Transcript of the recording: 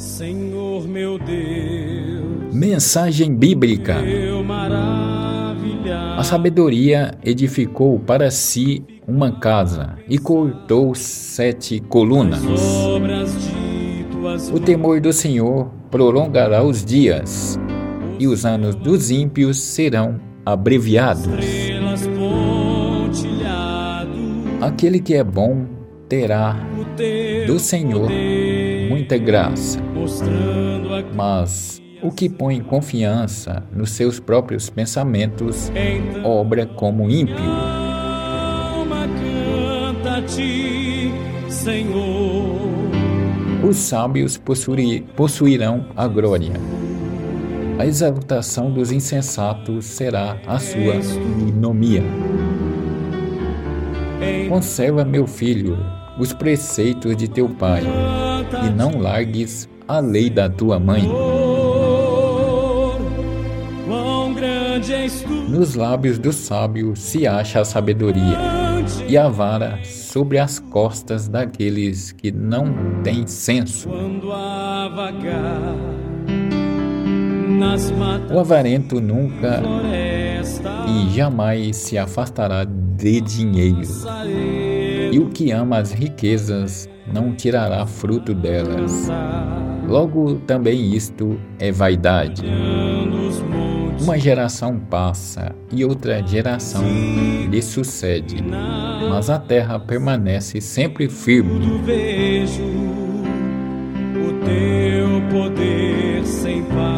Senhor meu Deus. Mensagem bíblica. A sabedoria edificou para si uma casa e cortou sete colunas. O temor do Senhor prolongará os dias, e os anos dos ímpios serão abreviados. Aquele que é bom terá do Senhor muita graça, mas o que põe confiança nos seus próprios pensamentos obra como ímpio. Os sábios possuirão a glória. A exaltação dos insensatos será a sua ignomia. Conserva, meu filho, os preceitos de teu pai, e não largues a lei da tua mãe. Nos lábios do sábio se acha a sabedoria, e a vara sobre as costas daqueles que não têm senso. O avarento nunca e jamais se afastará de dinheiro. E o que ama as riquezas não tirará fruto delas. Logo também isto é vaidade. Uma geração passa e outra geração lhe sucede, mas a terra permanece sempre firme. Vejo o teu poder sem par.